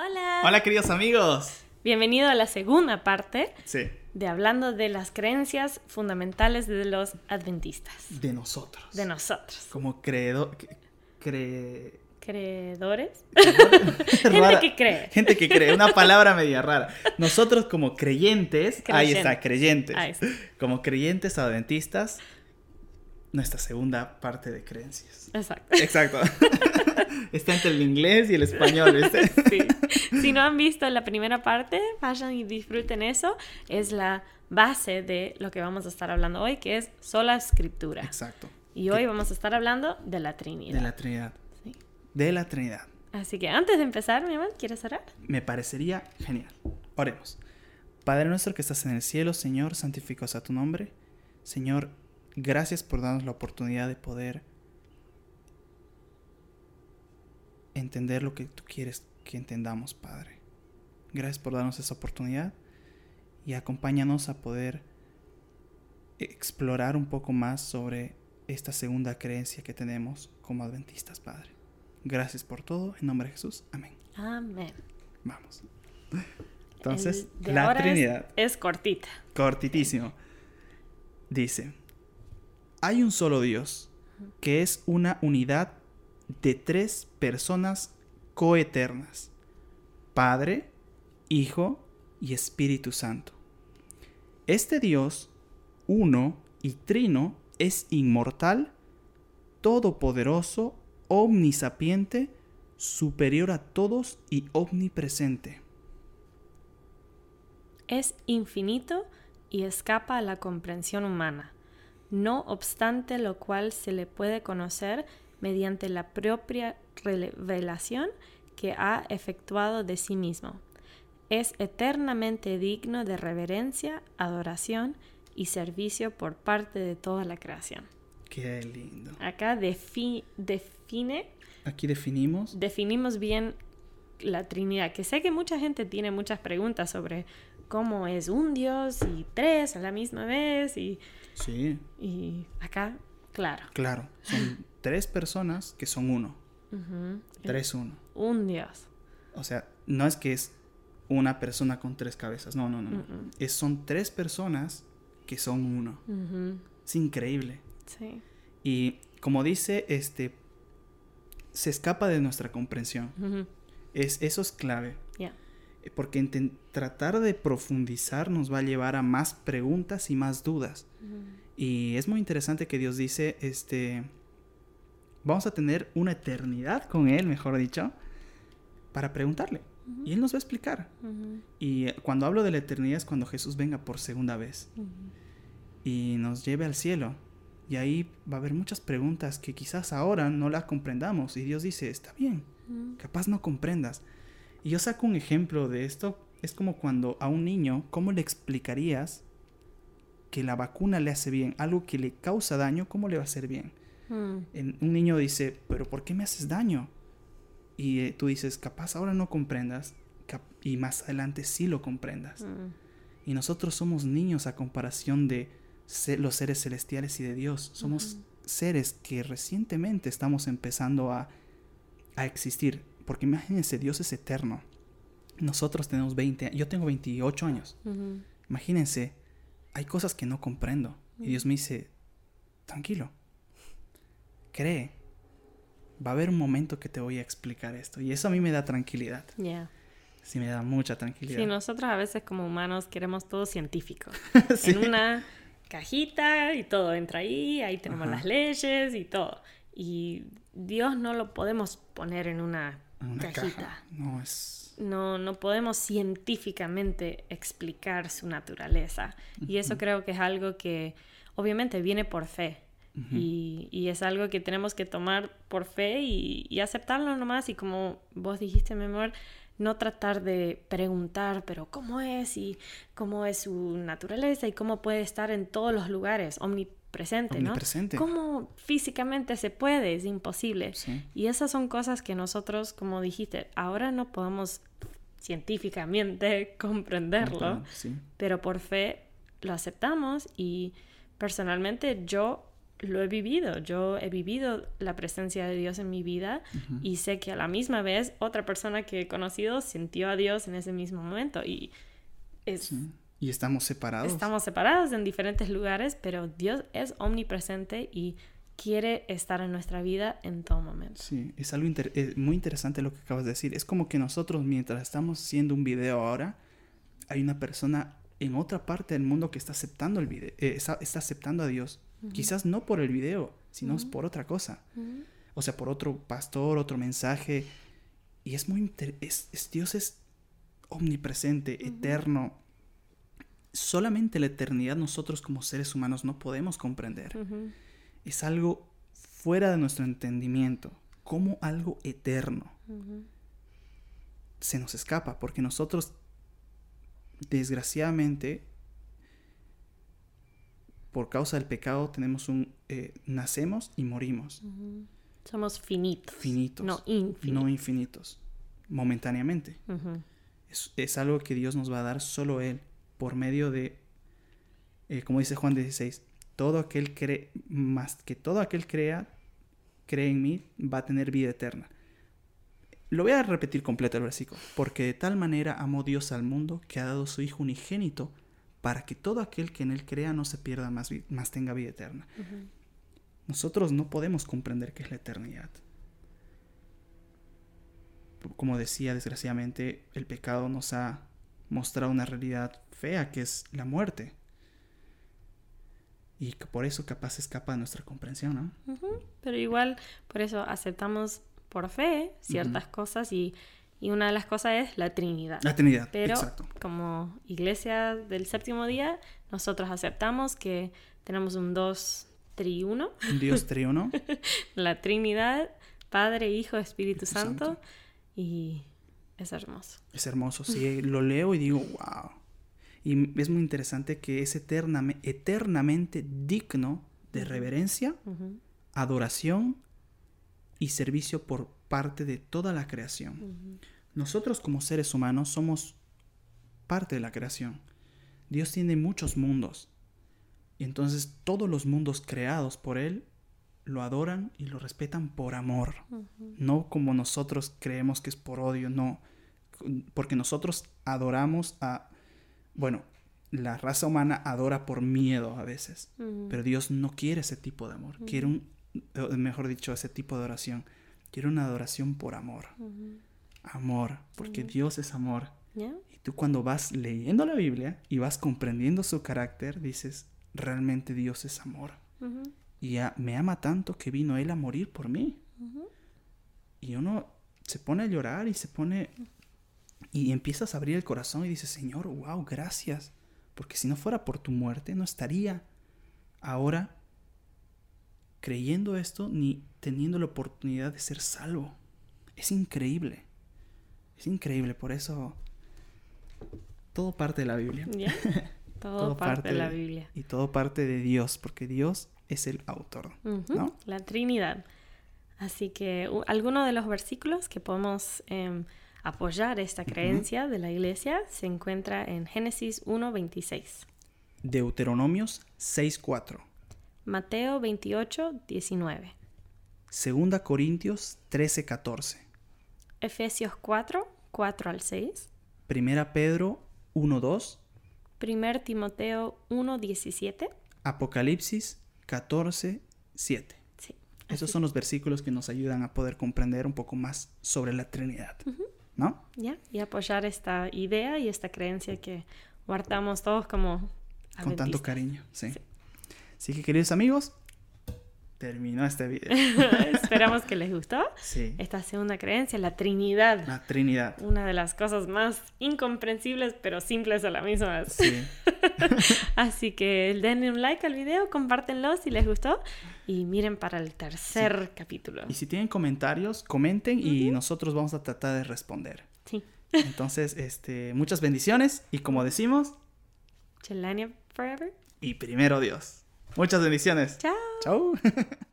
Hola. Hola queridos amigos. Bienvenido a la segunda parte Sí. de hablando de las creencias fundamentales de los adventistas, De nosotros. de nosotros, Como creedor... Cre... creedores, Gente que cree. Gente que cree, una palabra media rara. Nosotros como creyentes, ahí está, Creyentes. creyentes. Ahí está. Como creyentes adventistas, nuestra segunda parte de creencias. Exacto. Exacto. está entre el inglés y el español, ¿viste? Sí. Si no han visto la primera parte, vayan y disfruten eso. Es la base de lo que vamos a estar hablando hoy, que es sola escritura. Exacto. Y hoy vamos a estar hablando de la Trinidad. De la Trinidad. Sí. De la Trinidad. Así que antes de empezar, mi amor, ¿quieres orar? Me parecería genial. Oremos. Padre nuestro que estás en el cielo, Señor, santificado sea tu nombre. Señor, gracias por darnos la oportunidad de poder entender lo que tú quieres que entendamos, Padre. Gracias por darnos esa oportunidad y acompáñanos a poder explorar un poco más sobre esta segunda creencia que tenemos como adventistas, Padre. Gracias por todo, en nombre de Jesús. Amén. Amén. Vamos. Entonces, la ahora es- Trinidad, es cortita. cortitísimo, dice, hay un solo Dios, que es una unidad de tres personas coeternas, Padre, Hijo y Espíritu Santo. Este Dios, uno y trino, es inmortal, todopoderoso, omnisapiente, superior a todos y omnipresente. Es infinito y escapa a la comprensión humana, no obstante lo cual se le puede conocer mediante la propia revelación que ha efectuado de sí mismo. Es eternamente digno de reverencia, adoración y servicio por parte de toda la creación. Qué lindo. Acá defi- define Aquí definimos. definimos bien la Trinidad, que sé que mucha gente tiene muchas preguntas sobre cómo es un Dios y tres a la misma vez y, Sí, y acá, claro, claro. Son tres personas que son uno. Ujú, Tres uno. un Dios. O sea, no es que es una persona con tres cabezas. No, no, no. no. Es, son tres personas que son uno. Es increíble. Sí. Y como dice, este se escapa de nuestra comprensión. Es, eso es clave. Porque tratar de profundizar nos va a llevar a más preguntas y más dudas. Y es muy interesante que Dios dice, este, vamos a tener una eternidad con Él, mejor dicho, para preguntarle. Y Él nos va a explicar. Y eh, cuando hablo de la eternidad es cuando Jesús venga por segunda vez y nos lleve al cielo. Y ahí va a haber muchas preguntas que quizás ahora no las comprendamos. Y Dios dice, está bien, capaz no comprendas. Y yo saco un ejemplo de esto. Es como cuando a un niño, ¿cómo le explicarías que la vacuna le hace bien? Algo que le causa daño, ¿cómo le va a hacer bien? En- un niño dice, pero ¿por qué me haces daño? Y eh, tú dices, capaz ahora no comprendas cap- y más adelante sí lo comprendas. ujú. Y nosotros somos niños a comparación de se- los seres celestiales y de Dios. Somos Ujú. seres que recientemente estamos empezando a, a existir. Porque imagínense, Dios es eterno. Nosotros tenemos 20 años. Yo tengo 28 años. Imagínense, hay cosas que no comprendo. Y Dios me dice, tranquilo, cree. Va a haber un momento que te voy a explicar esto. Y eso a mí me da tranquilidad. Ya. Sí, me da mucha tranquilidad. Sí, nosotros a veces como humanos queremos todo científico. Sí. en una cajita y todo entra ahí, ahí tenemos Ajá. las leyes y todo. Y Dios no lo podemos poner en una, una cajita. caja. No, es... No, no podemos científicamente explicar su naturaleza. Y eso creo que es algo que obviamente viene por fe. Y, y es algo que tenemos que tomar por fe y, y aceptarlo nomás. Y como vos dijiste, mi amor, no tratar de preguntar, pero ¿cómo es? Y cómo es su naturaleza y cómo puede estar en todos los lugares, omnipresente, ¿no? Omnipresente. ¿Cómo físicamente se puede? Es imposible. Sí. Y esas son cosas que nosotros, como dijiste, ahora no podemos científicamente comprenderlo, Sí. pero por fe lo aceptamos y personalmente yo lo he vivido, yo he vivido la presencia de Dios en mi vida y sé que a la misma vez otra persona que he conocido sintió a Dios en ese mismo momento y es... Y estamos separados. Estamos separados en diferentes lugares, pero Dios es omnipresente y quiere estar en nuestra vida en todo momento. Sí, es algo muy interesante lo que acabas de decir. Es como que nosotros mientras estamos haciendo un video ahora, hay una persona en otra parte del mundo que está aceptando el video, eh, está, aceptando a Dios. Quizás no por el video, sino por otra cosa. O sea, por otro pastor, otro mensaje. Y es muy es, Dios es omnipresente, eterno. Solamente la eternidad nosotros como seres humanos no podemos comprender es algo fuera de nuestro entendimiento, como algo eterno. Se nos escapa porque nosotros, desgraciadamente, por causa del pecado, tenemos un eh, nacemos y morimos. Somos finitos. Finitos. No infinitos. No infinitos. Momentáneamente. es, es, algo que Dios nos va a dar solo Él, por medio de, eh, como dice Juan 16, todo aquel cree, más que todo aquel crea, cree en mí, va a tener vida eterna. Lo voy a repetir completo el versículo. Porque de tal manera amó Dios al mundo que ha dado su Hijo unigénito para que todo aquel que en él crea no se pierda más, más tenga vida eterna. Nosotros no podemos comprender qué es la eternidad. Como decía, desgraciadamente, el pecado nos ha mostrado una realidad fea que es la muerte. Y por eso capaz escapa de nuestra comprensión, ¿no? Pero igual, por eso aceptamos por fe ciertas cosas y, una de las cosas es la Trinidad. La Trinidad, Pero como iglesia del séptimo día, nosotros aceptamos que tenemos un Dios triuno. Un Dios triuno. la Trinidad, Padre, Hijo, Espíritu, Santo, Y es hermoso. Es hermoso, sí. lo leo y digo, wow. Y es muy interesante que es eternamente digno de reverencia, adoración y servicio por parte de toda la creación. Nosotros como seres humanos somos parte de la creación. Dios tiene muchos mundos. Y entonces todos los mundos creados por Él lo adoran y lo respetan por amor. No como nosotros creemos que es por odio, no. Porque nosotros adoramos a bueno, la raza humana adora por miedo a veces, pero Dios no quiere ese tipo de amor, quiere un, mejor dicho, ese tipo de oración, quiere una adoración por amor, amor, porque Dios es amor. Y tú cuando vas leyendo la Biblia y vas comprendiendo su carácter, dices, realmente Dios es amor. Y me ama tanto que vino Él a morir por mí. Y uno se pone a llorar y se pone y empiezas a abrir el corazón y dices, Señor, wow, gracias. Porque si no fuera por tu muerte, no estaría ahora creyendo esto ni teniendo la oportunidad de ser salvo. Es increíble. Es increíble. Por eso todo parte de la Biblia. Todo, parte, de la Biblia. Y todo parte de Dios, porque Dios es el autor. ¿no? La Trinidad. Así que algunos de los versículos que podemos... Em, apoyar esta creencia de la iglesia se encuentra en Génesis 1.26. Deuteronomios 6.4. Mateo 28.19. Segunda Corintios 13.14. Efesios 4, 4 al 6. Primera Pedro 1.2. Primer Timoteo 1.17. Apocalipsis 14.7. Sí. Esos son los versículos que nos ayudan a poder comprender un poco más sobre la Trinidad. ¿no? Ya, y apoyar esta idea y esta creencia que guardamos todos como... Con tanto cariño, sí. Así que queridos amigos, terminó este video. Esperamos que les gustó. Sí. Esta segunda creencia, la Trinidad. La Trinidad. Una de las cosas más incomprensibles, pero simples a la misma vez. Sí. Así que denle un like al video, compártenlo si les gustó y miren para el tercer capítulo. Y si tienen comentarios, comenten y nosotros vamos a tratar de responder. Sí. Entonces, este, muchas bendiciones y como decimos, Chelania forever. Y primero Dios. Muchas bendiciones. Chao. Chao.